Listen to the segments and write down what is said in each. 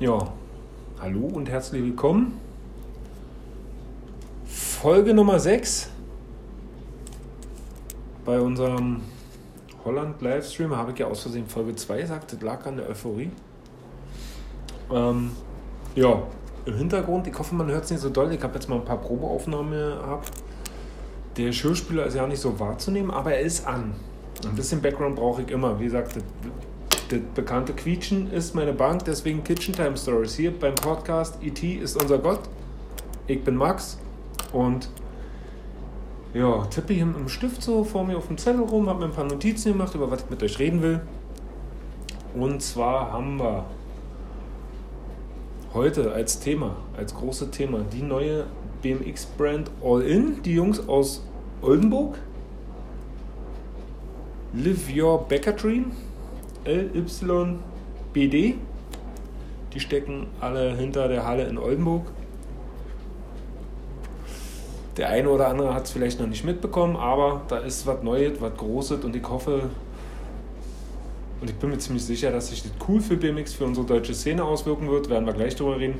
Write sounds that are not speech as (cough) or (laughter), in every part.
Ja, hallo und herzlich willkommen. Folge Nummer 6 bei unserem Holland Livestream habe ich ja aus Versehen Folge 2 gesagt, das lag an der Euphorie. Ähm, ja, im Hintergrund, ich hoffe, man hört es nicht so doll. Ich habe jetzt mal ein paar Probeaufnahmen gehabt. Der Schauspieler ist ja nicht so wahrzunehmen, aber er ist an. Ein bisschen Background brauche ich immer. Wie gesagt, das, bekannte Quietschen ist meine Bank, deswegen Kitchen Time Stories. Hier beim Podcast E.T. ist unser Gott. Ich bin Max und ja, tippe hier mit dem Stift so vor mir auf dem Zettel rum, habe mir ein paar Notizen gemacht, über was ich mit euch reden will. Und zwar haben wir heute als Thema, als großes Thema, die neue BMX-Brand All In, die Jungs aus Oldenburg. Live Your Backer Dream, LYBD. Die stecken alle hinter der Halle in Oldenburg. Der eine oder andere hat es vielleicht noch nicht mitbekommen, aber da ist was Neues, was Großes und ich hoffe und ich bin mir ziemlich sicher, dass sich das cool für BMX, für unsere deutsche Szene auswirken wird. Werden wir gleich drüber reden.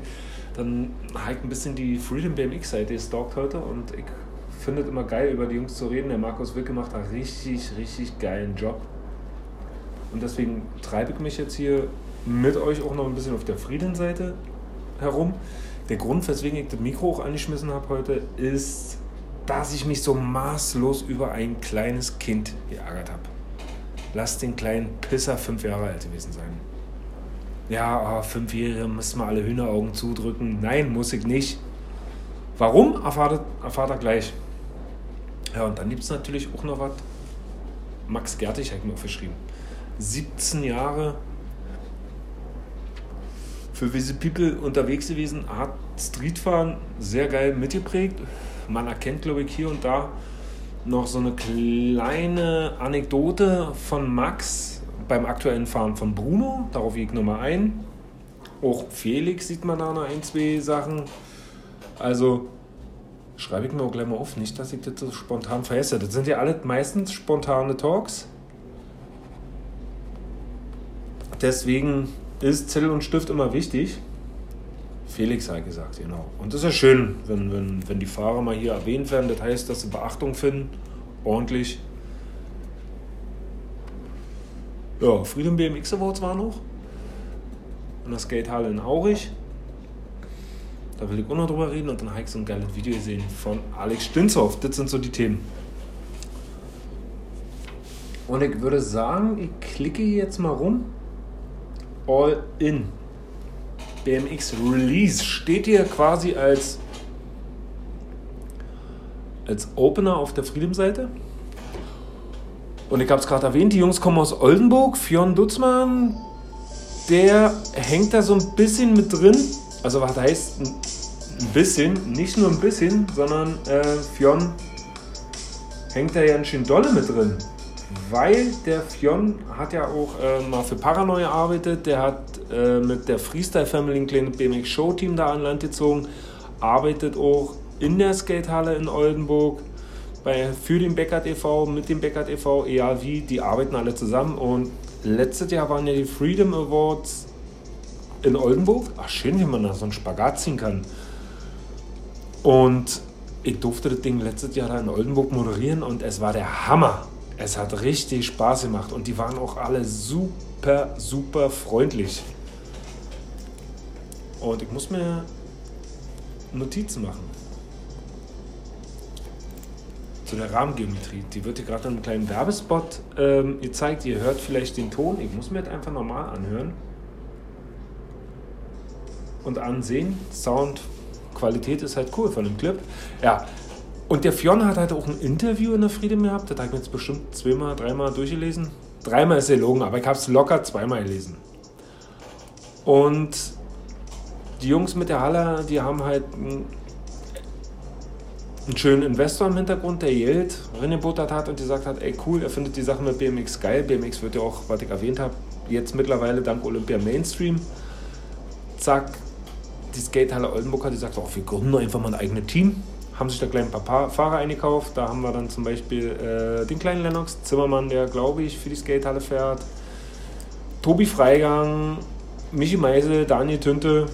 Dann habe ich ein bisschen die Freedom BMX-Seite gestalkt heute und ich finde es immer geil, über die Jungs zu reden. Der Markus Wicke macht einen richtig, richtig geilen Job. Und deswegen treibe ich mich jetzt hier mit euch auch noch ein bisschen auf der Frieden-Seite herum. Der Grund, weswegen ich das Mikro auch angeschmissen habe heute, ist, dass ich mich so maßlos über ein kleines Kind geärgert habe. Lass den kleinen Pisser fünf Jahre alt gewesen sein. Ja, oh, Fünfjährige müssen wir alle Hühneraugen zudrücken. Nein, muss ich nicht. Warum? Erfahrt, erfahrt er gleich. Ja, und dann gibt es natürlich auch noch was. Max Gertig hat mir aufgeschrieben. 17 Jahre für Busy People unterwegs gewesen, hat Streetfahren sehr geil mitgeprägt. Man erkennt, glaube ich, hier und da noch so eine kleine Anekdote von Max beim aktuellen Fahren von Bruno. Darauf gehe ich nochmal ein. Auch Felix sieht man da noch ein, zwei Sachen. Also schreibe ich mir auch gleich mal auf, nicht, dass ich das so spontan vergesse. Das sind ja alle meistens spontane Talks. Deswegen ist Zettel und Stift immer wichtig. Felix hat gesagt, genau. Und das ist ja schön, wenn, wenn, wenn die Fahrer mal hier erwähnt werden. Das heißt, dass sie Beachtung finden, ordentlich. Ja, Freedom BMX Awards war noch. In der Skatehalle in Aurich. Da will ich auch noch drüber reden. Und dann habe ich so ein geiles Video gesehen von Alex Stinzhoff. Das sind so die Themen. Und ich würde sagen, ich klicke jetzt mal rum All In. BMX Release steht hier quasi als, als Opener auf der Freedom-Seite. Und ich habe es gerade erwähnt, die Jungs kommen aus Oldenburg. Fionn Dutzmann, der hängt da so ein bisschen mit drin. Also was heißt ein bisschen, nicht nur ein bisschen, sondern äh, Fionn hängt da ja ein schön dolle mit drin weil der Fionn hat ja auch äh, mal für Paranoia gearbeitet, der hat äh, mit der Freestyle Family ein kleines BMX Show Team da an Land gezogen, arbeitet auch in der Skatehalle in Oldenburg bei, für den Beckert e.V., mit dem Beckert e.V., wie, die arbeiten alle zusammen und letztes Jahr waren ja die Freedom Awards in Oldenburg. Ach, schön, wie man da so einen Spagat ziehen kann. Und ich durfte das Ding letztes Jahr da in Oldenburg moderieren und es war der Hammer. Es hat richtig Spaß gemacht und die waren auch alle super, super freundlich. Und ich muss mir Notizen machen. Zu der Rahmengeometrie. Die wird hier gerade in einem kleinen Werbespot ähm, gezeigt. Ihr hört vielleicht den Ton. Ich muss mir das einfach normal anhören. Und ansehen. Soundqualität ist halt cool von dem Clip. Ja, und der Fionn hat halt auch ein Interview in der Friede gehabt. Das habe ich mir jetzt bestimmt zweimal, dreimal durchgelesen. Dreimal ist gelogen, aber ich habe es locker zweimal gelesen. Und die Jungs mit der Halle, die haben halt einen, schönen Investor im Hintergrund, der Geld reingebuttert hat und gesagt hat, ey cool, er findet die Sache mit BMX geil. BMX wird ja auch, was ich erwähnt habe, jetzt mittlerweile dank Olympia Mainstream. Zack, die Skatehalle Oldenburg hat gesagt, oh, wir gründen einfach mal ein eigenes Team haben sich da gleich ein paar Fahrer eingekauft. Da haben wir dann zum Beispiel äh, den kleinen Lennox Zimmermann, der glaube ich für die Skatehalle fährt. Tobi Freigang, Michi Meisel, Daniel Tünte,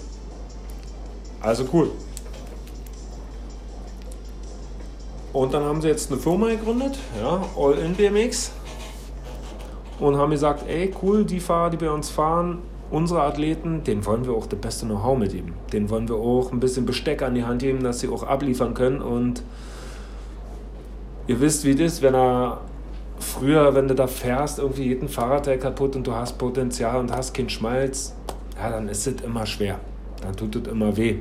also cool. Und dann haben sie jetzt eine Firma gegründet, ja, All in BMX. Und haben gesagt, ey, cool, die Fahrer, die bei uns fahren, unsere Athleten, denen wollen wir auch das beste Know-how mitgeben. Denen wollen wir auch ein bisschen Besteck an die Hand geben, dass sie auch abliefern können. Und ihr wisst, wie das ist, wenn er früher, wenn du da fährst, irgendwie jeden Fahrradteil kaputt und du hast Potenzial und hast keinen Schmalz, ja, dann ist es immer schwer. Dann tut es immer weh.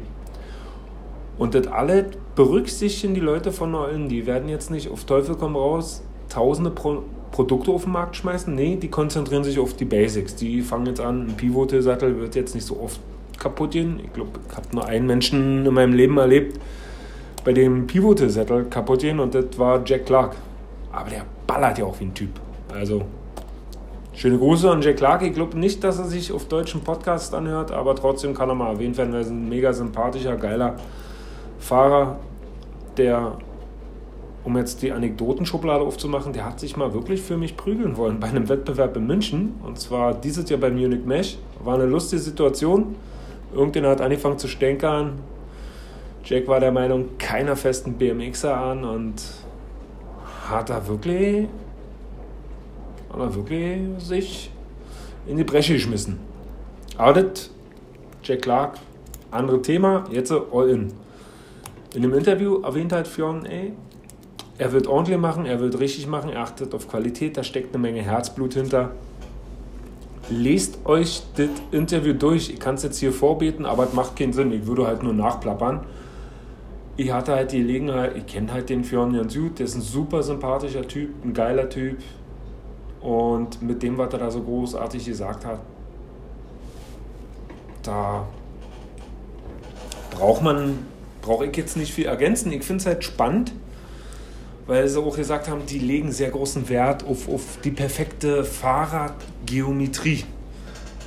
Und das alle berücksichtigen die Leute von Neulen. Die werden jetzt nicht auf Teufel komm raus tausende Pro Produkte auf den Markt schmeißen. Nee, die konzentrieren sich auf die Basics. Die fangen jetzt an, ein Pivotal-Sattel wird jetzt nicht so oft kaputt gehen. Ich glaube, ich habe nur einen Menschen in meinem Leben erlebt, bei dem Pivotal-Sattel kaputt gehen und das war Jack Clark. Aber der ballert ja auch wie ein Typ. Also, schöne Grüße an Jack Clark. Ich glaube nicht, dass er sich auf deutschen Podcasts anhört, aber trotzdem kann er mal erwähnt werden, weil er ist ein mega sympathischer, geiler Fahrer, der um jetzt die Anekdotenschublade aufzumachen, der hat sich mal wirklich für mich prügeln wollen bei einem Wettbewerb in München. Und zwar dieses Jahr bei Munich Mesh. War eine lustige Situation. Irgendjemand hat angefangen zu stänkern. Jack war der Meinung, keiner festen BMXer an und hat da wirklich, hat er wirklich sich in die Bresche geschmissen. Aber das, Jack Clark, andere Thema, jetzt all in. In dem Interview erwähnt halt Fionn, ey, er wird ordentlich machen, er wird richtig machen, er achtet auf Qualität, da steckt eine Menge Herzblut hinter. Lest euch das Interview durch. Ich kann es jetzt hier vorbeten, aber es macht keinen Sinn. Ich würde halt nur nachplappern. Ich hatte halt die Gelegenheit, ich kenne halt den Fionn Jans gut, der ist ein super sympathischer Typ, ein geiler Typ. Und mit dem, was er da so großartig gesagt hat, da braucht man, brauche ich jetzt nicht viel ergänzen. Ich finde es halt spannend, weil sie auch gesagt haben, die legen sehr großen Wert auf, auf die perfekte Fahrradgeometrie.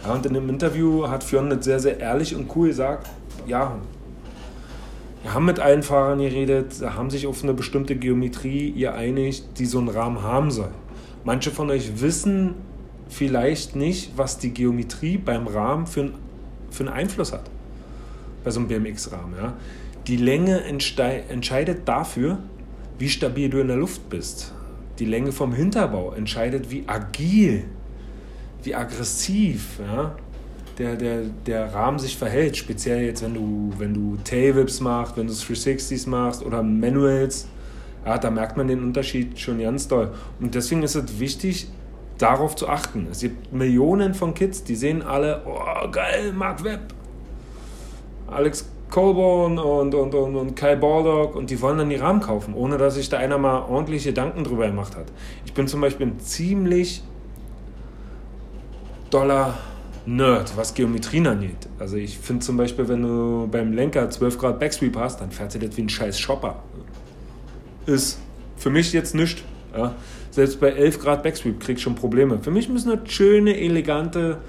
Ja, und in dem Interview hat Fionn sehr, sehr ehrlich und cool gesagt, ja, wir haben mit allen Fahrern geredet, haben sich auf eine bestimmte Geometrie geeinigt, die so einen Rahmen haben soll. Manche von euch wissen vielleicht nicht, was die Geometrie beim Rahmen für, für einen Einfluss hat. Bei so einem BMX-Rahmen. Ja. Die Länge entscheidet dafür, wie stabil du in der Luft bist. Die Länge vom Hinterbau entscheidet, wie agil, wie aggressiv ja, der, der, der Rahmen sich verhält. Speziell jetzt, wenn du, wenn du Tailwhips machst, wenn du 360s machst oder Manuals. Ja, da merkt man den Unterschied schon ganz doll. Und deswegen ist es wichtig, darauf zu achten. Es gibt Millionen von Kids, die sehen alle, oh geil, Mark Webb. Alex Colborn und, und, und, und Kyle Baldock und die wollen dann die Rahmen kaufen, ohne dass sich da einer mal ordentliche Gedanken drüber gemacht hat. Ich bin zum Beispiel ein ziemlich doller Nerd, was Geometrien angeht. Also ich finde zum Beispiel, wenn du beim Lenker 12 Grad Backsweep hast, dann fährt er das wie ein scheiß Shopper. Ist für mich jetzt nichts. Ja. Selbst bei 11 Grad Backsweep krieg ich schon Probleme. Für mich müssen das schöne, elegante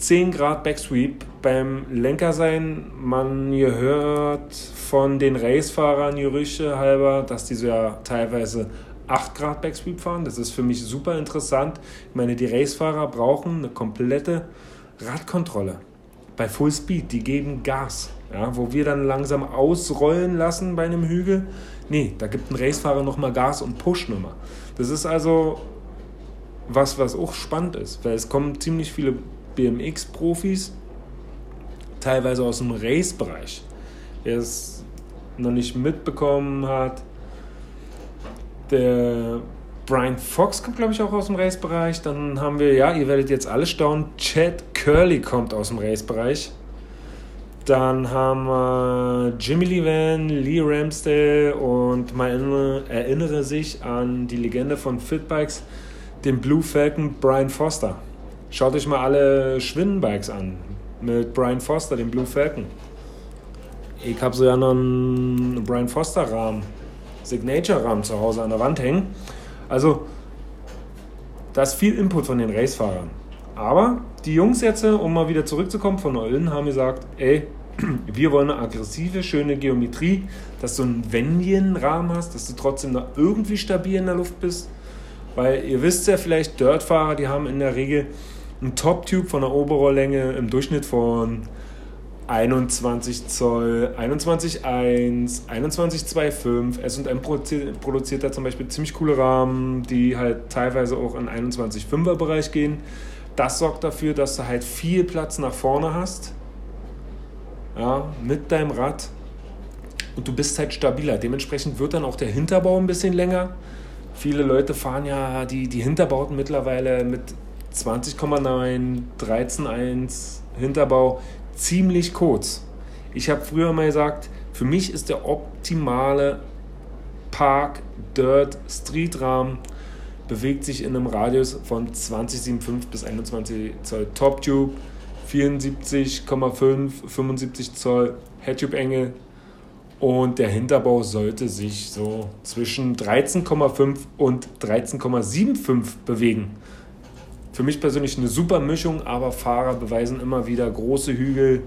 10 Grad Backsweep beim Lenker sein. Man hört von den Racefahrern Gerüchte halber, dass diese ja teilweise 8 Grad Backsweep fahren. Das ist für mich super interessant. Ich meine, die Racefahrer brauchen eine komplette Radkontrolle bei Full Speed. Die geben Gas. Ja, wo wir dann langsam ausrollen lassen bei einem Hügel. Nee, da gibt ein Racefahrer nochmal Gas und Pushnummer. Das ist also was, was auch spannend ist, weil es kommen ziemlich viele BMX-Profis teilweise aus dem Race-Bereich. Wer es noch nicht mitbekommen hat, der Brian Fox kommt, glaube ich, auch aus dem Race-Bereich. Dann haben wir, ja, ihr werdet jetzt alle staunen, Chad Curley kommt aus dem Race-Bereich. Dann haben wir Jimmy Lee Van, Lee Ramsdale und man erinnere sich an die Legende von Fitbikes, den Blue Falcon Brian Foster. Schaut euch mal alle Schwinnbikes an mit Brian Foster, dem Blue Falcon. Ich habe so ja noch einen Brian Foster Rahmen, Signature Rahmen zu Hause an der Wand hängen. Also, da ist viel Input von den Racefahrern. Aber die Jungs jetzt, um mal wieder zurückzukommen von Eulen, haben gesagt, ey, (clears throat) wir wollen eine aggressive, schöne Geometrie, dass du einen wendigen Rahmen hast, dass du trotzdem noch irgendwie stabil in der Luft bist. Weil ihr wisst ja vielleicht, Dirtfahrer, die haben in der Regel ein Top-Tube von der Oberrohrlänge im Durchschnitt von 21 Zoll, 21,1, 21,25. SM produziert, da zum Beispiel ziemlich coole Rahmen, die halt teilweise auch in 21,5er Bereich gehen. Das sorgt dafür, dass du halt viel Platz nach vorne hast. Ja, mit deinem Rad. Und du bist halt stabiler. Dementsprechend wird dann auch der Hinterbau ein bisschen länger. Viele Leute fahren ja die, die Hinterbauten mittlerweile mit 20,9, 13,1 Hinterbau ziemlich kurz. Ich habe früher mal gesagt, für mich ist der optimale Park Dirt Street Rahmen bewegt sich in einem Radius von 20,75 bis 21 Zoll Top Tube, 74,5, 75 Zoll Headtube Enge und der Hinterbau sollte sich so zwischen 13,5 und 13,75 bewegen. Für mich persönlich eine super Mischung, aber Fahrer beweisen immer wieder große Hügel,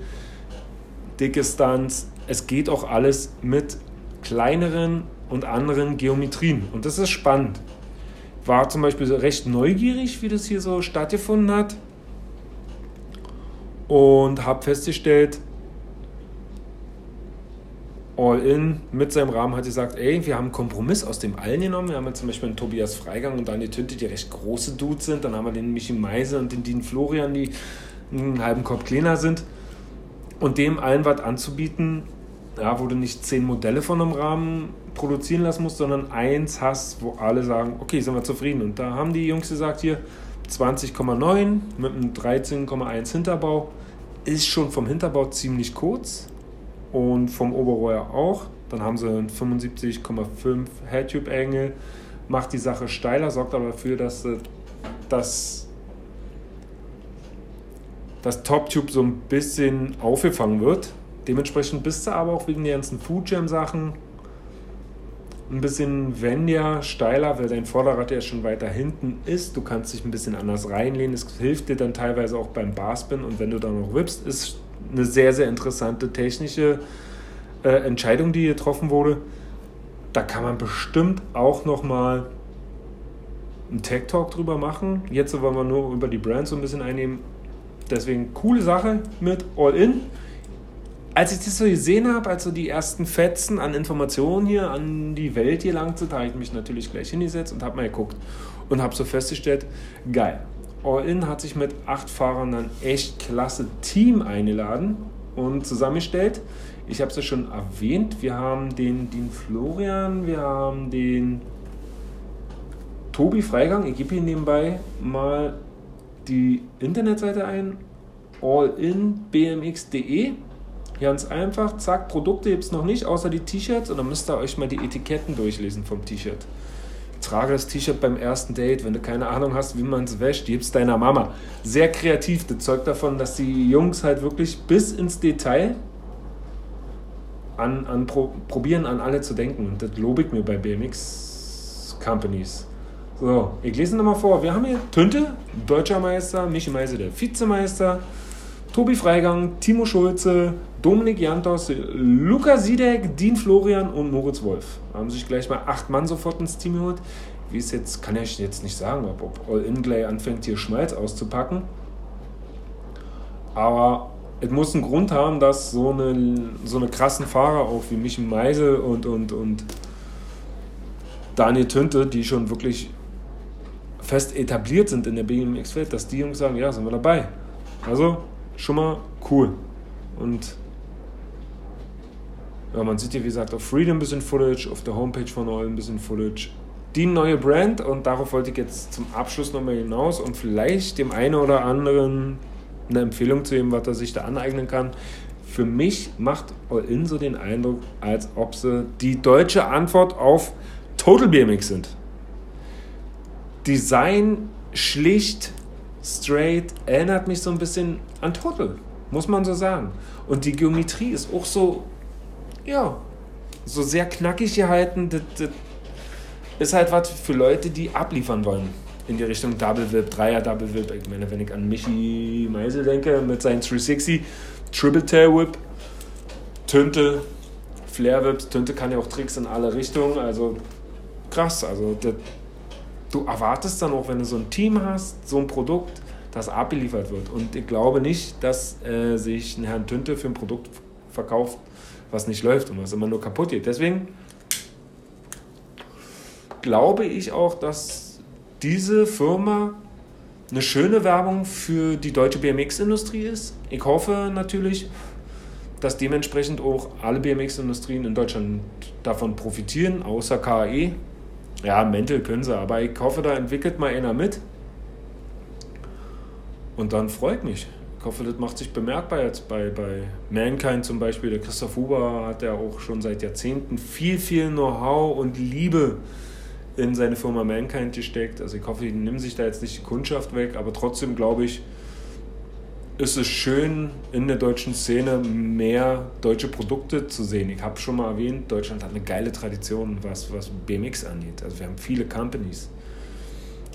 dicke Stunts. Es geht auch alles mit kleineren und anderen Geometrien. Und das ist spannend. War zum Beispiel recht neugierig, wie das hier so stattgefunden hat. Und habe festgestellt, All In mit seinem Rahmen hat gesagt, ey, wir haben einen Kompromiss aus dem Allen genommen. Wir haben ja zum Beispiel einen Tobias Freigang und Daniel Tünte, die recht große Dudes sind. Dann haben wir den Michi Meise und den Dean Florian, die einen halben Kopf kleiner sind. Und dem allen was anzubieten, ja, wo du nicht zehn Modelle von einem Rahmen produzieren lassen musst, sondern eins hast, wo alle sagen, okay, sind wir zufrieden. Und da haben die Jungs gesagt, hier 20,9 mit einem 13,1 Hinterbau. Ist schon vom Hinterbau ziemlich kurz und vom Oberrohr auch. Dann haben sie einen 75,5 Headtube-Engel, macht die Sache steiler, sorgt aber dafür, dass das, das Top-Tube so ein bisschen aufgefangen wird. Dementsprechend bist du aber auch wegen der ganzen Food Jam-Sachen ein bisschen wendiger, steiler, weil dein Vorderrad ja schon weiter hinten ist. Du kannst dich ein bisschen anders reinlehnen. Es hilft dir dann teilweise auch beim Barspin und wenn du dann noch whippst, ist eine sehr, sehr interessante technische äh, Entscheidung, die getroffen wurde. Da kann man bestimmt auch nochmal einen Tech Talk drüber machen. Jetzt wollen wir nur über die Brands so ein bisschen einnehmen. Deswegen coole Sache mit All In. Als ich das so gesehen habe, als so die ersten Fetzen an Informationen hier an die Welt gelangt sind, habe ich mich natürlich gleich hingesetzt und habe mal geguckt und habe so festgestellt, geil, All-In hat sich mit acht Fahrern dann echt klasse Team eingeladen und zusammengestellt. Ich habe es ja schon erwähnt, wir haben den, den Florian, wir haben den Tobi Freigang. Ich gebe hier nebenbei mal die Internetseite ein, allinbmx.de. Ganz einfach, zack, Produkte gibt es noch nicht, außer die T-Shirts und dann müsst ihr euch mal die Etiketten durchlesen vom T-Shirt trage das T-Shirt beim ersten Date, wenn du keine Ahnung hast, wie man es wäscht, gib's deiner Mama. Sehr kreativ, das zeugt davon, dass die Jungs halt wirklich bis ins Detail an, an Pro, probieren, an alle zu denken. Und das lobe ich mir bei BMX Companies. So, ich lese nochmal vor. Wir haben hier Tünte, deutscher Meister, Michi Meise, der Vizemeister, Tobi Freigang, Timo Schulze, Dominik Jantos, Luca Siedek, Dean Florian und Moritz Wolf. Haben sich gleich mal acht Mann sofort ins Team geholt. Wie es jetzt, kann ich jetzt nicht sagen, ob, ob All-In gleich anfängt, hier Schmalz auszupacken. Aber es muss einen Grund haben, dass so eine, so eine krassen Fahrer auch wie Michi Meisel und, und, und Daniel Tünte, die schon wirklich fest etabliert sind in der BMX-Welt, dass die Jungs sagen, ja, sind wir dabei. Also schon mal cool. Und ja, man sieht hier, wie gesagt, auf Freedom ein bisschen Footage, auf der Homepage von All ein bisschen Footage. Die neue Brand und darauf wollte ich jetzt zum Abschluss nochmal hinaus und vielleicht dem einen oder anderen eine Empfehlung zu geben, was er sich da aneignen kann. Für mich macht All In so den Eindruck, als ob sie die deutsche Antwort auf Total BMX sind. Design schlicht, straight, erinnert mich so ein bisschen an Total, muss man so sagen. Und die Geometrie ist auch so ja, so sehr knackig gehalten. Das, das ist halt was für Leute, die abliefern wollen. In die Richtung Double Whip, Dreier Double Whip. Ich meine, wenn ich an Michi Meisel denke mit seinen 360, Triple Tail Whip, Tünte, Flare Whips. Tünte kann ja auch Tricks in alle Richtungen. Also krass. Also das, du erwartest dann auch, wenn du so ein Team hast, so ein Produkt, dass abgeliefert wird. Und ich glaube nicht, dass äh, sich ein Herrn Tünte für ein Produkt verkauft, was nicht läuft und was immer nur kaputt geht. Deswegen glaube ich auch, dass diese Firma eine schöne Werbung für die deutsche BMX-Industrie ist. Ich hoffe natürlich, dass dementsprechend auch alle BMX-Industrien in Deutschland davon profitieren, außer KAE. Ja, Mental können sie, aber ich hoffe, da entwickelt mal einer mit. Und dann freut mich. Ich hoffe, das macht sich bemerkbar jetzt bei, bei Mankind zum Beispiel. Der Christoph Huber hat ja auch schon seit Jahrzehnten viel, viel Know-how und Liebe in seine Firma Mankind gesteckt. Also ich hoffe, die nehmen sich da jetzt nicht die Kundschaft weg, aber trotzdem glaube ich, ist es schön, in der deutschen Szene mehr deutsche Produkte zu sehen. Ich habe schon mal erwähnt, Deutschland hat eine geile Tradition, was, was BMX angeht. Also wir haben viele Companies.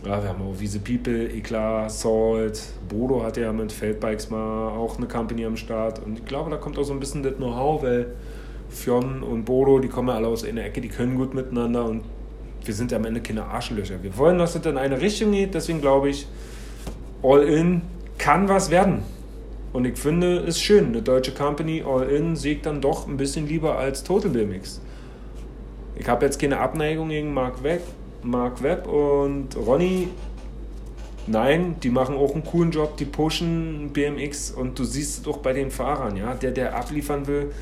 Ja, wir haben auch Wiese People, Eklar, Salt, Bodo hat ja mit Feldbikes mal auch eine Company am Start. Und ich glaube, da kommt auch so ein bisschen das Know-how, weil Fionn und Bodo, die kommen alle aus einer Ecke, die können gut miteinander und wir sind am Ende keine Arschlöcher. Wir wollen, dass es in eine Richtung geht, deswegen glaube ich, All In kann was werden. Und ich finde es schön, eine deutsche Company All In siegt dann doch ein bisschen lieber als Total BMX. Ich habe jetzt keine Abneigung gegen Mark Webb, Mark Webb und Ronny. Nein, die machen auch einen coolen Job, die pushen BMX und du siehst es auch bei den Fahrern, ja, der, der abliefern will,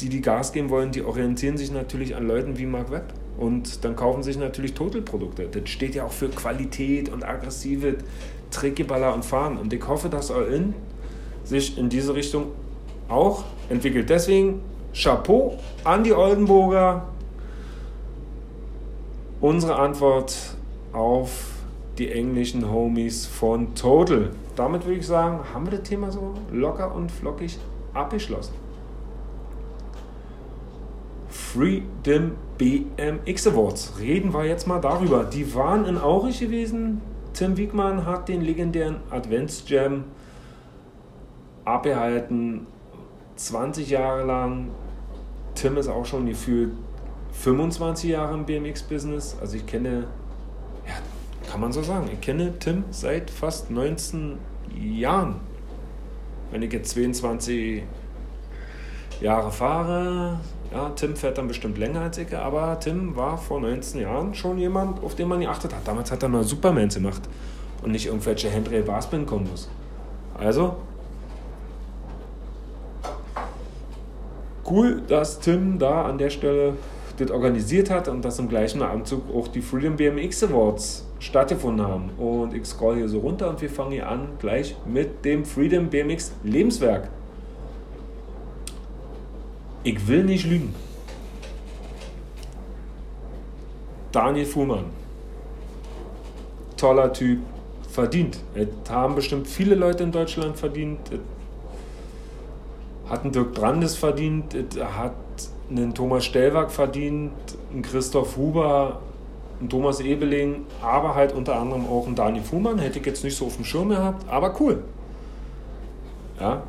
die, die Gas geben wollen, die orientieren sich natürlich an Leuten wie Mark Webb. Und dann kaufen sich natürlich Total-Produkte. Das steht ja auch für Qualität und aggressive Trickgeballer und Fahren. Und ich hoffe, dass All-In sich in diese Richtung auch entwickelt. Deswegen Chapeau an die Oldenburger. Unsere Antwort auf die englischen Homies von Total. Damit würde ich sagen, haben wir das Thema so locker und flockig abgeschlossen. Freedom BMX Awards. Reden wir jetzt mal darüber. Die waren in Aurich gewesen. Tim Wiegmann hat den legendären Advents Jam abgehalten. 20 Jahre lang. Tim ist auch schon gefühlt 25 Jahre im BMX-Business. Also ich kenne, ja, kann man so sagen, ich kenne Tim seit fast 19 Jahren. Wenn ich jetzt 22 Jahre fahre, ja, Tim fährt dann bestimmt länger als ich, aber Tim war vor 19 Jahren schon jemand, auf den man geachtet hat. Damals hat er mal Supermans gemacht und nicht irgendwelche Handrail Barspin Kombos. Also, cool, dass Tim da an der Stelle das organisiert hat und dass im gleichen Anzug auch die Freedom BMX Awards stattgefunden haben. Und ich scroll hier so runter und wir fangen hier an gleich mit dem Freedom BMX Lebenswerk. Ich will nicht lügen. Daniel Fuhrmann. Toller Typ. Verdient. Das haben bestimmt viele Leute in Deutschland verdient. Hat einen Dirk Brandes verdient. Hat einen Thomas Stellwag verdient. Einen Christoph Huber. Einen Thomas Ebeling. Aber halt unter anderem auch einen Daniel Fuhrmann. Hätte ich jetzt nicht so auf dem Schirm gehabt. Aber cool. Ja,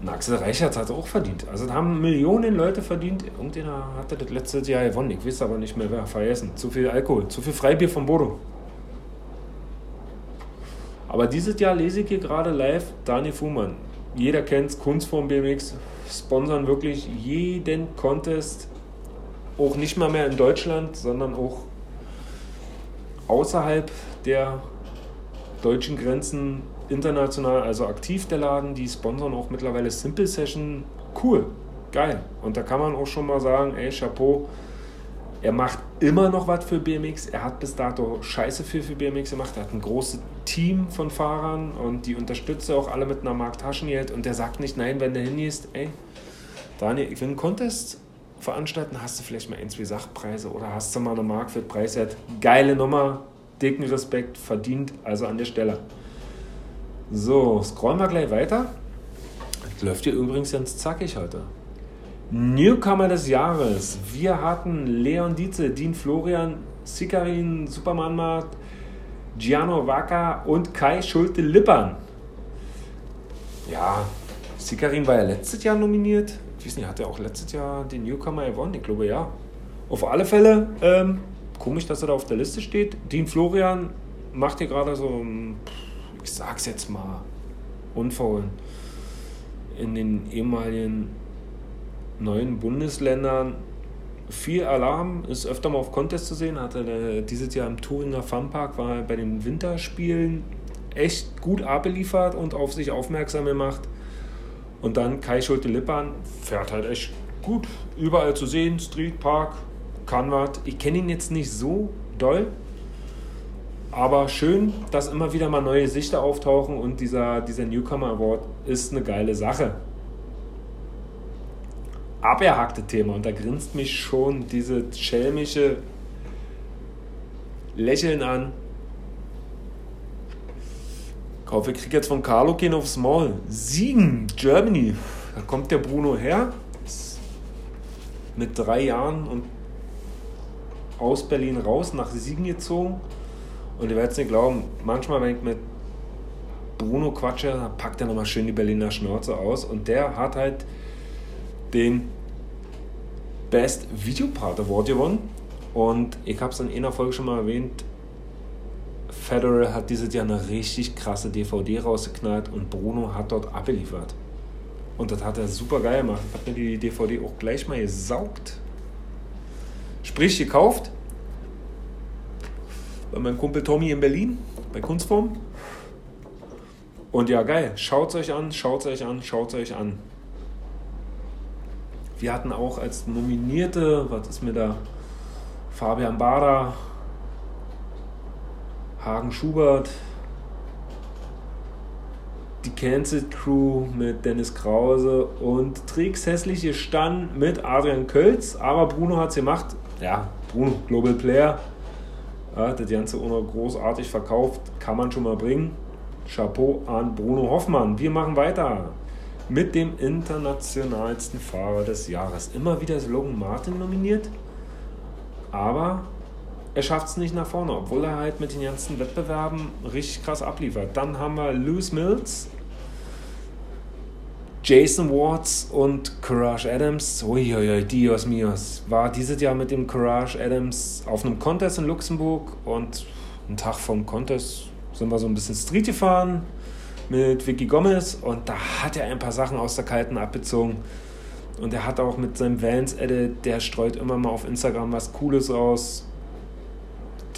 und Axel Reichert hat auch verdient. Also haben Millionen Leute verdient. Irgendjemand hatte das letztes Jahr gewonnen. Ich weiß aber nicht mehr wer. Vergessen. Zu viel Alkohol. Zu viel Freibier von Bodo. Aber dieses Jahr lese ich hier gerade live Daniel Fuhrmann. Jeder kennt es, Kunstform BMX. Sponsern wirklich jeden Contest. Auch nicht mal mehr in Deutschland, sondern auch außerhalb der deutschen Grenzen international also aktiv, der Laden. Die sponsern auch mittlerweile Simple Session. Cool, geil. Und da kann man auch schon mal sagen, ey, Chapeau, er macht immer noch was für BMX. Er hat bis dato scheiße viel für BMX gemacht. Er hat ein großes Team von Fahrern und die unterstützt er auch alle mit einer Mark Taschengeld. Und der sagt nicht nein, wenn du hingehst, ey, Daniel, ich will einen Contest veranstalten, hast du vielleicht mal ein, zwei Sachpreise oder hast du mal eine Mark für Preiswert. Geile Nummer, dicken Respekt, verdient, also an der Stelle. So, scrollen wir gleich weiter. Das läuft hier übrigens ganz zackig heute. Newcomer des Jahres. Wir hatten Leon Dietze, Dean Florian, Sikarin, Superman Mart, Giano Waka und Kai Schulte-Lippern. Ja, Sikarin war ja letztes Jahr nominiert. Ich weiß nicht, hat er auch letztes Jahr den Newcomer gewonnen? Ich glaube ja. Auf alle Fälle, ähm, komisch, dass er da auf der Liste steht. Dean Florian macht hier gerade so ein ich sag's jetzt mal, unverhohlen, in den ehemaligen neuen Bundesländern viel Alarm, ist öfter mal auf Contest zu sehen, hatte dieses Jahr im Thuringer Funpark, war bei den Winterspielen echt gut abgeliefert und auf sich aufmerksam gemacht. Und dann Kai Schulte-Lippern fährt halt echt gut, überall zu sehen, Street Park, kann was. Ich kenne ihn jetzt nicht so doll, aber schön, dass immer wieder mal neue Sichter auftauchen und dieser, dieser Newcomer Award ist eine geile Sache. Abgehakte Thema und da grinst mich schon diese schelmische Lächeln an. Ich hoffe, ich kriege jetzt von Carlo gehen aufs Maul. Siegen, Germany. Da kommt der Bruno her. Mit drei Jahren und aus Berlin raus, nach Siegen gezogen. Und ihr werdet es nicht glauben, manchmal, wenn ich mit Bruno quatsche, packt er nochmal schön die Berliner Schnauze aus. Und der hat halt den Best Videopart Award gewonnen. Und ich habe es in einer Folge schon mal erwähnt. Federer hat dieses Jahr eine richtig krasse DVD rausgeknallt und Bruno hat dort abgeliefert. Und das hat er super geil gemacht. Habe mir die DVD auch gleich mal gesaugt. Sprich, gekauft bei meinem Kumpel Tommy in Berlin, bei Kunstform. Und ja, geil. Schaut euch an, schaut euch an, schaut euch an. Wir hatten auch als Nominierte, was ist mir da? Fabian Bader, Hagen Schubert, die Cancelled Crew mit Dennis Krause und Tricks hässliche Stand mit Adrian Kölz. Aber Bruno hat es gemacht. Ja, Bruno, Global Player. Ja, das Ganze ohne großartig verkauft, kann man schon mal bringen. Chapeau an Bruno Hoffmann. Wir machen weiter mit dem internationalsten Fahrer des Jahres. Immer wieder ist Logan Martin nominiert, aber er schafft es nicht nach vorne, obwohl er halt mit den ganzen Wettbewerben richtig krass abliefert. Dann haben wir Lewis Mills, Jason Watts und Courage Adams. Uiuiui, Dios mios. War dieses Jahr mit dem Courage Adams auf einem Contest in Luxemburg und einen Tag vom Contest sind wir so ein bisschen Street gefahren mit Vicky Gomez und da hat er ein paar Sachen aus der Kalten abgezogen. Und er hat auch mit seinem Vans Edit, der streut immer mal auf Instagram was Cooles aus.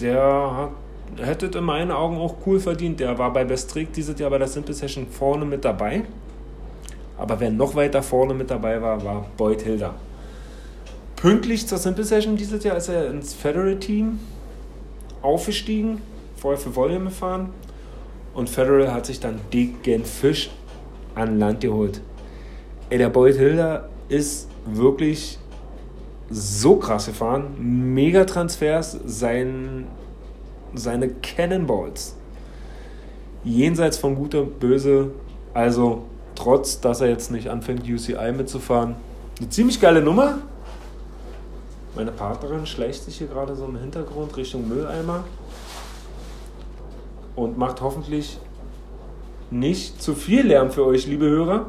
Der hat, hätte in meinen Augen auch cool verdient. Der war bei Best Trick dieses Jahr bei der Simple Session vorne mit dabei. Aber wer noch weiter vorne mit dabei war, war Boyd Hilda. Pünktlich zur Simple Session dieses Jahr ist er ins Federal Team aufgestiegen, vorher für Volume gefahren. Und Federal hat sich dann dicken Fisch an Land geholt. Ey, der Boyd Hilda ist wirklich so krass gefahren. Mega Transfers, sein, seine Cannonballs. Jenseits von guter, böse. Also trotz dass er jetzt nicht anfängt, UCI mitzufahren. Eine ziemlich geile Nummer. Meine Partnerin schleicht sich hier gerade so im Hintergrund Richtung Mülleimer und macht hoffentlich nicht zu viel Lärm für euch, liebe Hörer.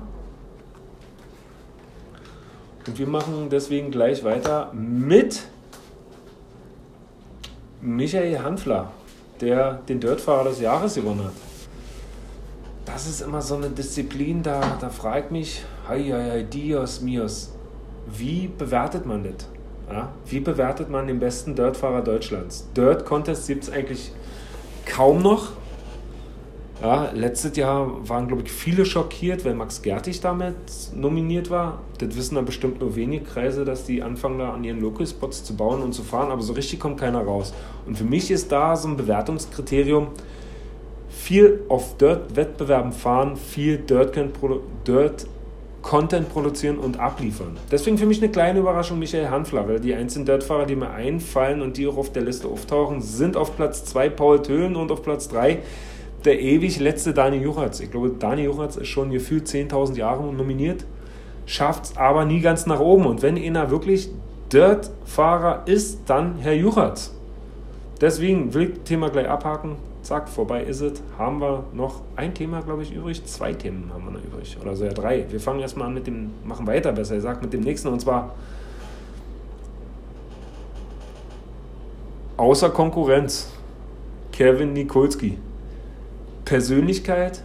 Und wir machen deswegen gleich weiter mit Michael Hanfler, der den Dirtfahrer des Jahres gewonnen hat das ist immer so eine Disziplin, da, da frage ich mich, hei, hei, Dios mios, wie bewertet man das? Ja? Wie bewertet man den besten Dirtfahrer Deutschlands? Dirt Contest gibt es eigentlich kaum noch. Ja, letztes Jahr waren, glaube ich, viele schockiert, weil Max Gertig damit nominiert war. Das wissen da bestimmt nur wenige Kreise, dass die anfangen, da an ihren Local Spots zu bauen und zu fahren, aber so richtig kommt keiner raus. Und für mich ist da so ein Bewertungskriterium, viel auf Dirt-Wettbewerben fahren, viel Dirt-Content produzieren und abliefern. Deswegen für mich eine kleine Überraschung Michael Hanfler, weil die einzelnen Dirtfahrer, die mir einfallen und die auch auf der Liste auftauchen, sind auf Platz 2 Paul Töhlen und auf Platz 3 der ewig letzte Dani Juchatz. Ich glaube, Dani Juchatz ist schon gefühlt 10.000 Jahre nominiert, schafft es aber nie ganz nach oben. Und wenn einer wirklich Dirt-Fahrer ist, dann Herr Juchatz. Deswegen will ich das Thema gleich abhaken zack, vorbei ist es. Haben wir noch ein Thema, glaube ich, übrig. Zwei Themen haben wir noch übrig. Oder so ja drei. Wir fangen erstmal an mit dem, machen weiter, besser gesagt, mit dem nächsten. Und zwar außer Konkurrenz. Kevin Nikolski. Persönlichkeit,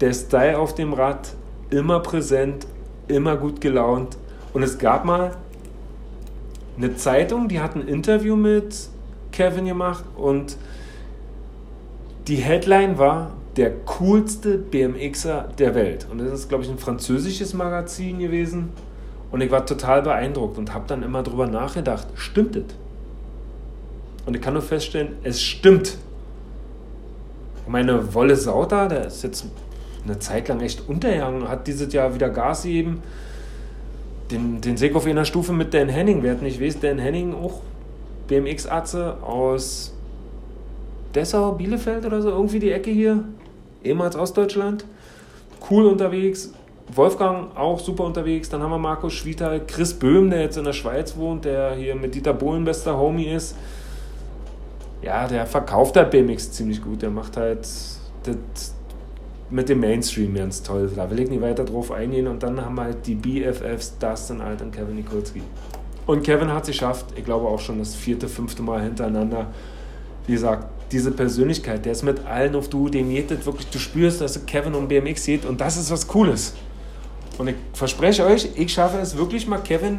der Style auf dem Rad, immer präsent, immer gut gelaunt. Und es gab mal eine Zeitung, die hat ein Interview mit Kevin gemacht und die Headline war der coolste BMXer der Welt. Und das ist, glaube ich, ein französisches Magazin gewesen. Und ich war total beeindruckt und habe dann immer drüber nachgedacht, stimmt es? Und ich kann nur feststellen, es stimmt. Meine Wolle Sauter, der ist jetzt eine Zeit lang echt untergegangen, hat dieses Jahr wieder Gas gegeben. Den, den sehe auf einer Stufe mit Dan Henning. Wer hat nicht weiß, Dan Henning auch BMX-Atze aus Dessau, Bielefeld oder so, irgendwie die Ecke hier, ehemals Ostdeutschland. Cool unterwegs. Wolfgang auch super unterwegs. Dann haben wir Markus Schwieter, Chris Böhm, der jetzt in der Schweiz wohnt, der hier mit Dieter Bohlen bester Homie ist. Ja, der verkauft halt BMX ziemlich gut. Der macht halt das mit dem Mainstream ganz toll. Da will ich nicht weiter drauf eingehen. Und dann haben wir halt die BFFs, Dustin Alt und Kevin Nikolski. Und Kevin hat es geschafft, ich glaube auch schon das vierte, fünfte Mal hintereinander. Wie gesagt, diese Persönlichkeit, der ist mit allen auf du, dem geht wirklich, du spürst, dass Kevin um BMX geht und das ist was Cooles. Und ich verspreche euch, ich schaffe es wirklich mal, Kevin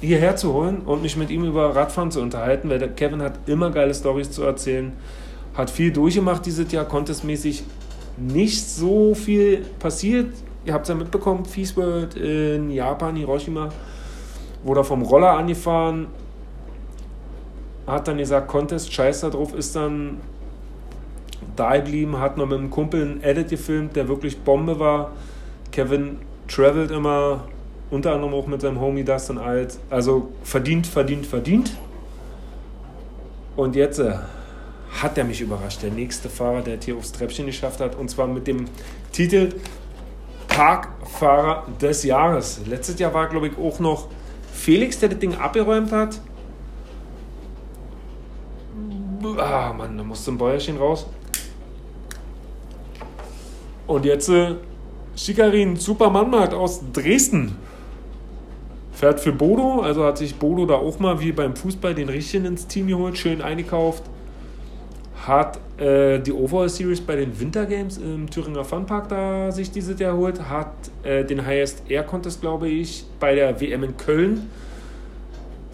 hierher zu holen und mich mit ihm über Radfahren zu unterhalten, weil der Kevin hat immer geile Stories zu erzählen, hat viel durchgemacht dieses Jahr, contestmäßig nicht so viel passiert. Ihr habt es ja mitbekommen, Feast World in Japan, Hiroshima, wurde vom Roller angefahren, hat dann gesagt, Contest, scheiß da drauf, ist dann da geblieben, hat noch mit einem Kumpel einen Edit gefilmt, der wirklich Bombe war. Kevin travelt immer, unter anderem auch mit seinem Homie Dustin Alt. Also verdient, verdient, verdient. Und jetzt äh, hat er mich überrascht. Der nächste Fahrer, der es hier aufs Treppchen geschafft hat, und zwar mit dem Titel Parkfahrer des Jahres. Letztes Jahr war, glaube ich, auch noch Felix, der das Ding abgeräumt hat. Ah, Mann, da musste ein Bäuerchen raus. Und jetzt äh, Schikarin Supermannmarkt aus Dresden. Fährt für Bodo, also hat sich Bodo da auch mal wie beim Fußball den Richtigen ins Team geholt, schön eingekauft. Hat äh, die Overall Series bei den Winter Games im Thüringer Funpark da sich dieses Jahr erholt. Hat äh, den Highest Air Contest, glaube ich, bei der WM in Köln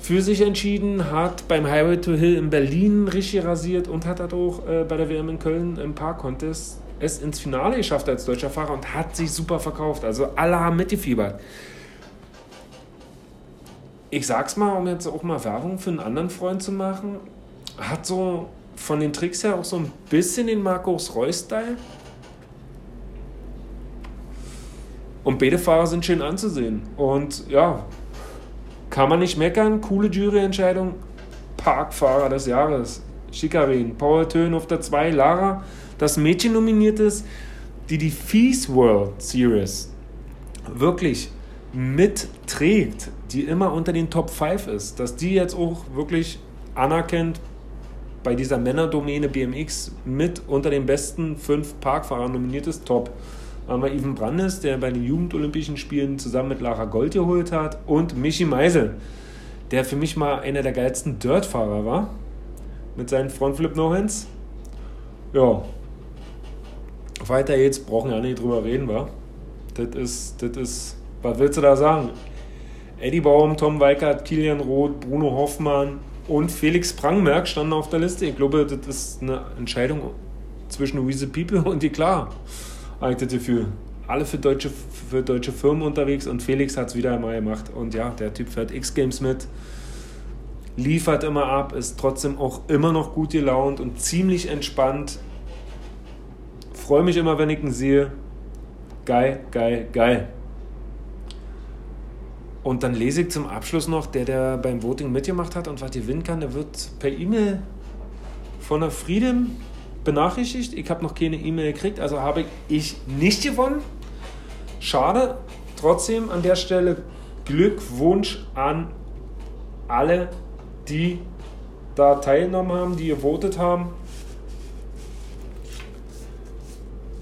für sich entschieden, hat beim Highway to Hill in Berlin richtig rasiert und hat auch äh, bei der WM in Köln im Park Contest es ins Finale geschafft als deutscher Fahrer und hat sich super verkauft. Also alle haben mitgefiebert. Ich sag's mal, um jetzt auch mal Werbung für einen anderen Freund zu machen, hat so von den Tricks her auch so ein bisschen den Markus Reus-Style. Und beide Fahrer sind schön anzusehen. Und ja, kann man nicht meckern. Coole Juryentscheidung. Parkfahrer des Jahres. Schikarin. Paul Tön auf der 2. Lara, das Mädchen nominiert ist, die die Fees World Series wirklich mitträgt, die immer unter den Top 5 ist, dass die jetzt auch wirklich anerkennt bei dieser Männerdomäne BMX mit unter den besten fünf Parkfahrern nominiert ist, top haben wir Ivan Brandes, der bei den Jugendolympischen Spielen zusammen mit Lara Gold geholt hat, und Michi Meisel, der für mich mal einer der geilsten Dirtfahrer war, mit seinen Frontflip No-Hands. Ja, weiter jetzt, brauchen ja nicht drüber reden, wa? Das ist, das ist, was willst du da sagen? Eddie Baum, Tom Weikert, Kilian Roth, Bruno Hoffmann und Felix Prangmerk standen auf der Liste. Ich glaube, das ist eine Entscheidung zwischen the People und die Klar eignete für alle für deutsche, für deutsche Firmen unterwegs und Felix hat es wieder einmal gemacht. Und ja, der Typ fährt X-Games mit, liefert immer ab, ist trotzdem auch immer noch gut gelaunt und ziemlich entspannt. Freue mich immer, wenn ich ihn sehe. Geil, geil, geil. Und dann lese ich zum Abschluss noch, der, der beim Voting mitgemacht hat und was gewinnen kann, der wird per E-Mail von der Freedom benachrichtigt. Ich habe noch keine E-Mail gekriegt, also habe ich nicht gewonnen. Schade. Trotzdem an der Stelle Glückwunsch an alle, die da teilgenommen haben, die gewotet haben.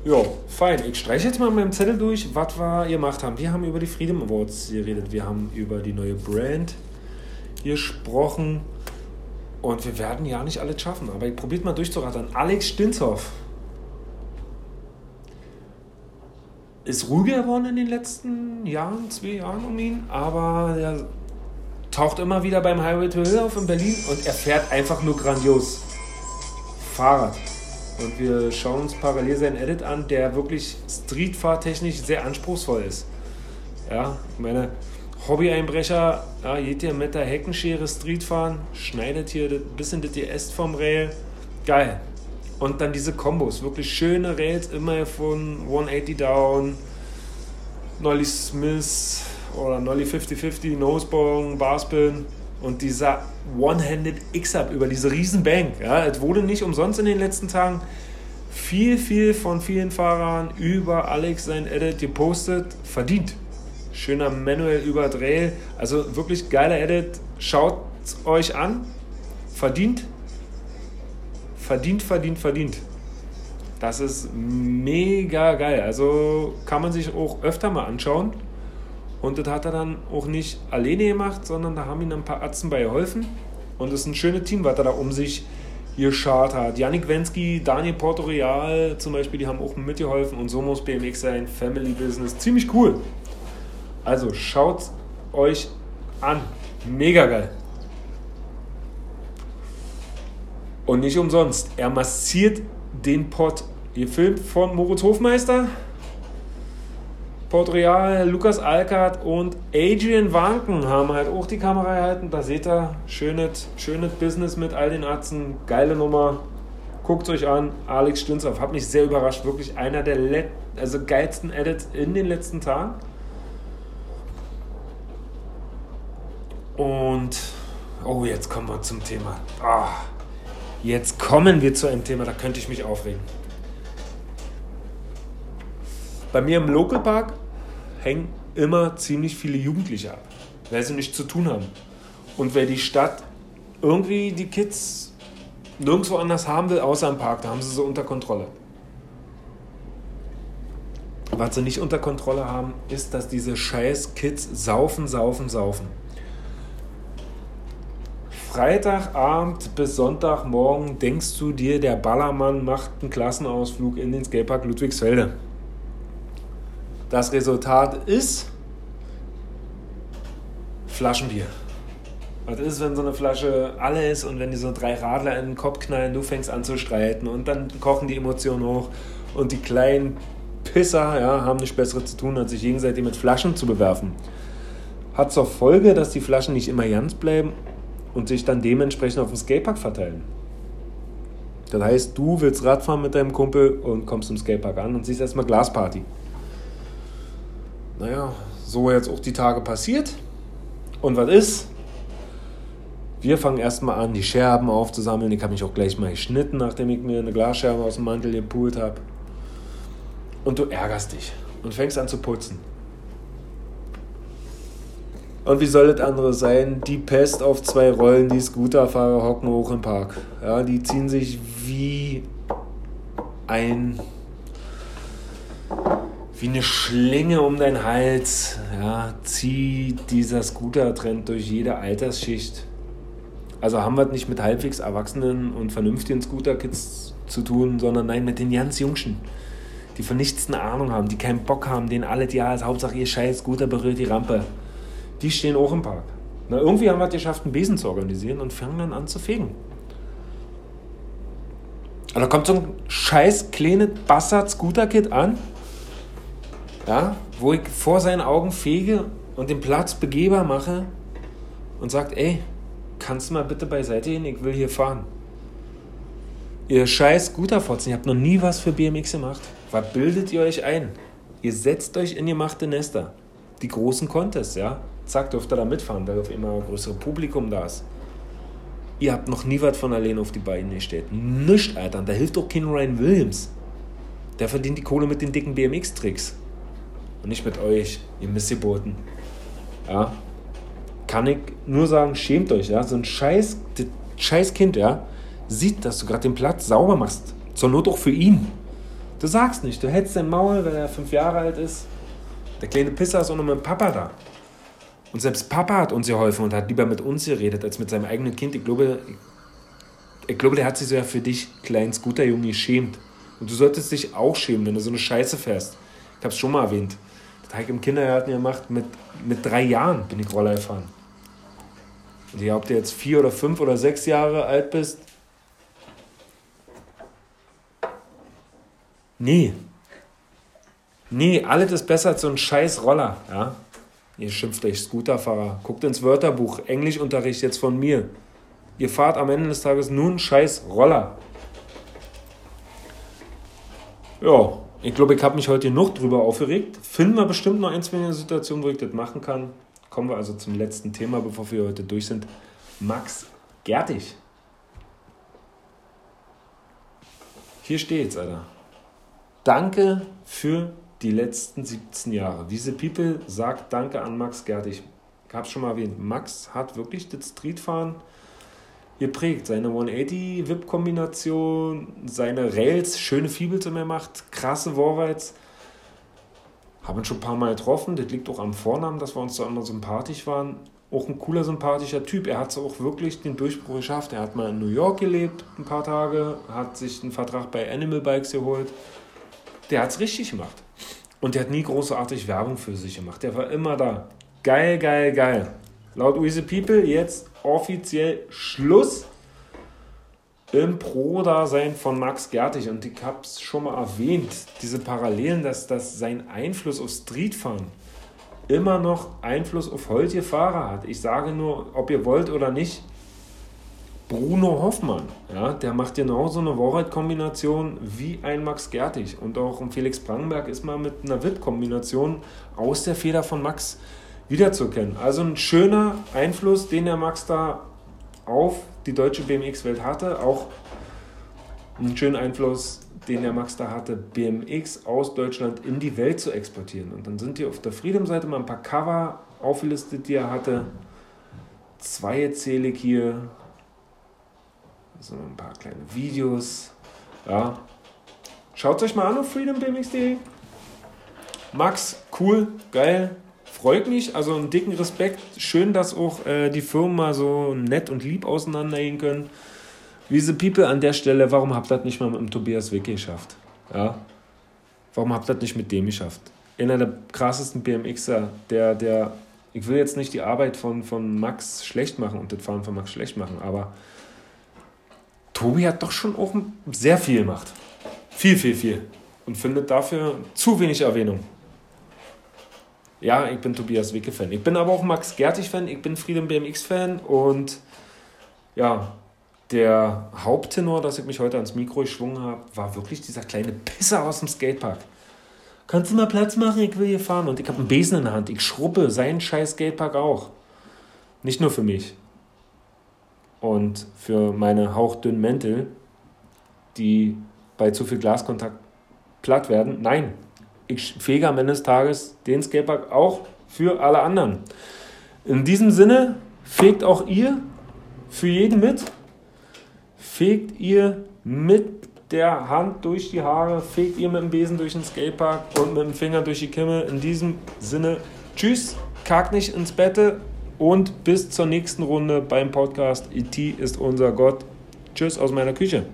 Ja, fein. Ich streiche jetzt mal meinem Zettel durch, was wir gemacht haben. Wir haben über die Freedom Awards geredet. Wir haben über die neue Brand gesprochen. Und wir werden ja nicht alles schaffen, aber ich probiert mal durchzurattern. Alex Stinshoff ist ruhiger geworden in den letzten Jahren, zwei Jahren um ihn, aber er taucht immer wieder beim Highway to Hill auf in Berlin und er fährt einfach nur grandios. Fahrrad. Und wir schauen uns parallel seinen Edit an, der wirklich streetfahrtechnisch sehr anspruchsvoll ist. Ja, meine Hobby-Einbrecher, ja, geht hier mit der Heckenschere Street fahren, schneidet hier ein bisschen das Est vom Rail. Geil. Und dann diese Kombos, wirklich schöne Rails, immer von 180 down, Nolly Smith oder Nolly 50-50, Nosebone, Barspin und dieser One-Handed X-Up über diese riesen Bank. Ja, es wurde nicht umsonst in den letzten Tagen viel, viel von vielen Fahrern über Alex sein Edit gepostet, verdient. Schöner Manuel über Trail, also wirklich geiler Edit. Schaut euch an, verdient verdient, verdient, verdient. Das ist mega geil. Also kann man sich auch öfter mal anschauen. Und das hat er dann auch nicht alleine gemacht, sondern da haben ihm ein paar Ärzte bei geholfen. Und es ist ein schönes Team, was er da um sich geschart hat. Janik Wensky, Daniel Portorial zum Beispiel, die haben auch mitgeholfen. Und so muss BMX sein, Family Business. Ziemlich cool. Also schaut euch an. Mega geil. Und nicht umsonst. Er massiert den Pott. Gefilmt von Moritz Hofmeister, Port Real, Lukas Alkert und Adrian Wanken haben halt auch die Kamera gehalten. Da seht ihr, schönes, schönes Business mit all den Arzten. Geile Nummer. Guckt euch an. Alex Stinzow. Hat mich sehr überrascht. Wirklich einer der also geilsten Edits in den letzten Tagen. Und, oh, jetzt kommen wir zum Thema. Ah. Jetzt kommen wir zu einem Thema, da könnte ich mich aufregen. Bei mir im Localpark hängen immer ziemlich viele Jugendliche ab, weil sie nichts zu tun haben. Und weil die Stadt irgendwie die Kids nirgendwo anders haben will, außer im Park, da haben sie sie unter Kontrolle. Was sie nicht unter Kontrolle haben, ist, dass diese scheiß Kids saufen, saufen, saufen. Freitagabend bis Sonntagmorgen denkst du dir, der Ballermann macht einen Klassenausflug in den Skatepark Ludwigsfelde. Das Resultat ist Flaschenbier. Was ist, wenn so eine Flasche alle ist und wenn die so drei Radler in den Kopf knallen, du fängst an zu streiten und dann kochen die Emotionen hoch und die kleinen Pisser ja, haben nichts Besseres zu tun, als sich gegenseitig mit Flaschen zu bewerfen. Hat zur Folge, dass die Flaschen nicht immer ganz bleiben und sich dann dementsprechend auf dem Skatepark verteilen. Das heißt, du willst Radfahren mit deinem Kumpel und kommst im Skatepark an und siehst erstmal Glasparty. Naja, so jetzt auch die Tage passiert. Und was ist? Wir fangen erstmal an, die Scherben aufzusammeln. Ich habe mich auch gleich mal geschnitten, nachdem ich mir eine Glasscherbe aus dem Mantel gepult habe. Und du ärgerst dich und fängst an zu putzen. Und wie soll das andere sein? Die Pest auf zwei Rollen, die Scooterfahrer hocken hoch im Park. Ja, die ziehen sich wie ein wie eine Schlinge um deinen Hals. Ja, zieht dieser Scooter-Trend durch jede Altersschicht. Also haben wir es nicht mit halbwegs erwachsenen und vernünftigen Scooter-Kids zu tun, sondern nein, mit den ganz Jungschen, die von nichts eine Ahnung haben, die keinen Bock haben, denen alle ja ist Hauptsache ihr scheiß Scooter berührt die Rampe die stehen auch im Park. Na, irgendwie haben wir es geschafft, einen Besen zu organisieren und fangen dann an zu fegen. Und da kommt so ein scheiß kleines Bassard-Scooter-Kit an, ja, wo ich vor seinen Augen fege und den Platz begehbar mache und sagt, ey, kannst du mal bitte beiseite gehen, ich will hier fahren. Ihr scheiß Scooterfotzen, ihr habt noch nie was für BMX gemacht. Was bildet ihr euch ein? Ihr setzt euch in gemachte Nester. Die großen Contests, ja zack, dürft ihr da mitfahren, weil auf immer ein größeres Publikum da ist. Ihr habt noch nie was von alleine auf die Beine gestellt. Nichts, Alter. Da hilft doch kein Ryan Williams. Der verdient die Kohle mit den dicken BMX-Tricks. Und nicht mit euch, ihr Missgeboten. Ja. Kann ich nur sagen, schämt euch, ja. So ein scheiß, scheiß Kind, ja, sieht, dass du gerade den Platz sauber machst. Zur Not auch für ihn. Du sagst nicht, du hältst dein Maul, wenn er fünf Jahre alt ist. Der kleine Pisser ist auch noch mit dem Papa da. Und selbst Papa hat uns geholfen und hat lieber mit uns geredet als mit seinem eigenen Kind. Ich glaube, ich glaube, der hat sich so ja für dich, kleinen Scooterjunge, geschämt. Und du solltest dich auch schämen, wenn du so eine Scheiße fährst. Ich habe es schon mal erwähnt. Das habe ich im Kindergarten gemacht. Mit, mit drei Jahren bin ich Roller gefahren. Und ihr, ob du jetzt vier oder fünf oder sechs Jahre alt bist, nee. Nee, alles ist besser als so ein scheiß Roller. Ja? Ihr schimpft euch Scooterfahrer. Guckt ins Wörterbuch. Englischunterricht jetzt von mir. Ihr fahrt am Ende des Tages nur einen scheiß Roller. Ja, ich glaube, ich habe mich heute genug drüber aufgeregt. Finden wir bestimmt noch ein, zwei Situationen, wo ich das machen kann. Kommen wir also zum letzten Thema, bevor wir heute durch sind. Max Gertig. Hier steht's, Alter. Danke für die letzten 17 Jahre. Diese People sagt Danke an Max Gertig. Ich habe es schon mal erwähnt. Max hat wirklich das Streetfahren geprägt. Seine 180-VIP-Kombination, seine Rails, schöne Feebles immer macht, krasse Warrides. Haben schon ein paar Mal getroffen. Das liegt auch am Vornamen, dass wir uns da immer sympathisch waren. Auch ein cooler, sympathischer Typ. Er hat es auch wirklich den Durchbruch geschafft. Er hat mal in New York gelebt, ein paar Tage, hat sich einen Vertrag bei Animal Bikes geholt. Der hat es richtig gemacht. Und der hat nie großartig Werbung für sich gemacht. Der war immer da. Geil, geil, geil. Laut Easy People jetzt offiziell Schluss im Pro-Dasein von Max Gertig. Und ich habe es schon mal erwähnt, diese Parallelen, dass, dass sein Einfluss auf Streetfahren immer noch Einfluss auf heutige Fahrer hat. Ich sage nur, ob ihr wollt oder nicht, Bruno Hoffmann, ja, der macht genau so eine Warride-Kombination wie ein Max Gertig. Und auch ein Felix Brandenberg ist mal mit einer VIP-Kombination aus der Feder von Max wiederzuerkennen. Also ein schöner Einfluss, den der Max da auf die deutsche BMX-Welt hatte. Auch einen schönen Einfluss, den der Max da hatte, BMX aus Deutschland in die Welt zu exportieren. Und dann sind hier auf der Freedom-Seite mal ein paar Cover aufgelistet, die er hatte. Zwei zähle Also ein paar kleine Videos. Ja. Schaut euch mal an auf freedombmx.de. Max, cool, geil, freut mich, also einen dicken Respekt. Schön, dass auch äh, die Firmen mal so nett und lieb auseinandergehen können. Wie the People an der Stelle, warum habt ihr das nicht mal mit dem Tobias Wicke geschafft? Ja? Warum habt ihr das nicht mit dem geschafft? Einer der krassesten BMXer, der, der, ich will jetzt nicht die Arbeit von, von Max schlecht machen und das Fahren von Max schlecht machen, aber Tobi hat doch schon auch sehr viel gemacht. Viel, viel, viel. Und findet dafür zu wenig Erwähnung. Ja, ich bin Tobias Wicke-Fan. Ich bin aber auch Max Gertig-Fan, ich bin Freedom BMX-Fan und ja, der Haupttenor, dass ich mich heute ans Mikro geschwungen habe, war wirklich dieser kleine Pisser aus dem Skatepark. Kannst du mal Platz machen? Ich will hier fahren. Und ich habe einen Besen in der Hand. Ich schruppe seinen scheiß Skatepark auch. Nicht nur für mich. Und für meine hauchdünnen Mäntel, die bei zu viel Glaskontakt platt werden. Nein, ich fege am Ende des Tages den Skatepark auch für alle anderen. In diesem Sinne, fegt auch ihr für jeden mit. Fegt ihr mit der Hand durch die Haare, fegt ihr mit dem Besen durch den Skatepark und mit dem Finger durch die Kimme. In diesem Sinne, tschüss, kack nicht ins Bett und bis zur nächsten Runde beim Podcast. IT ist unser Gott. Tschüss aus meiner Küche.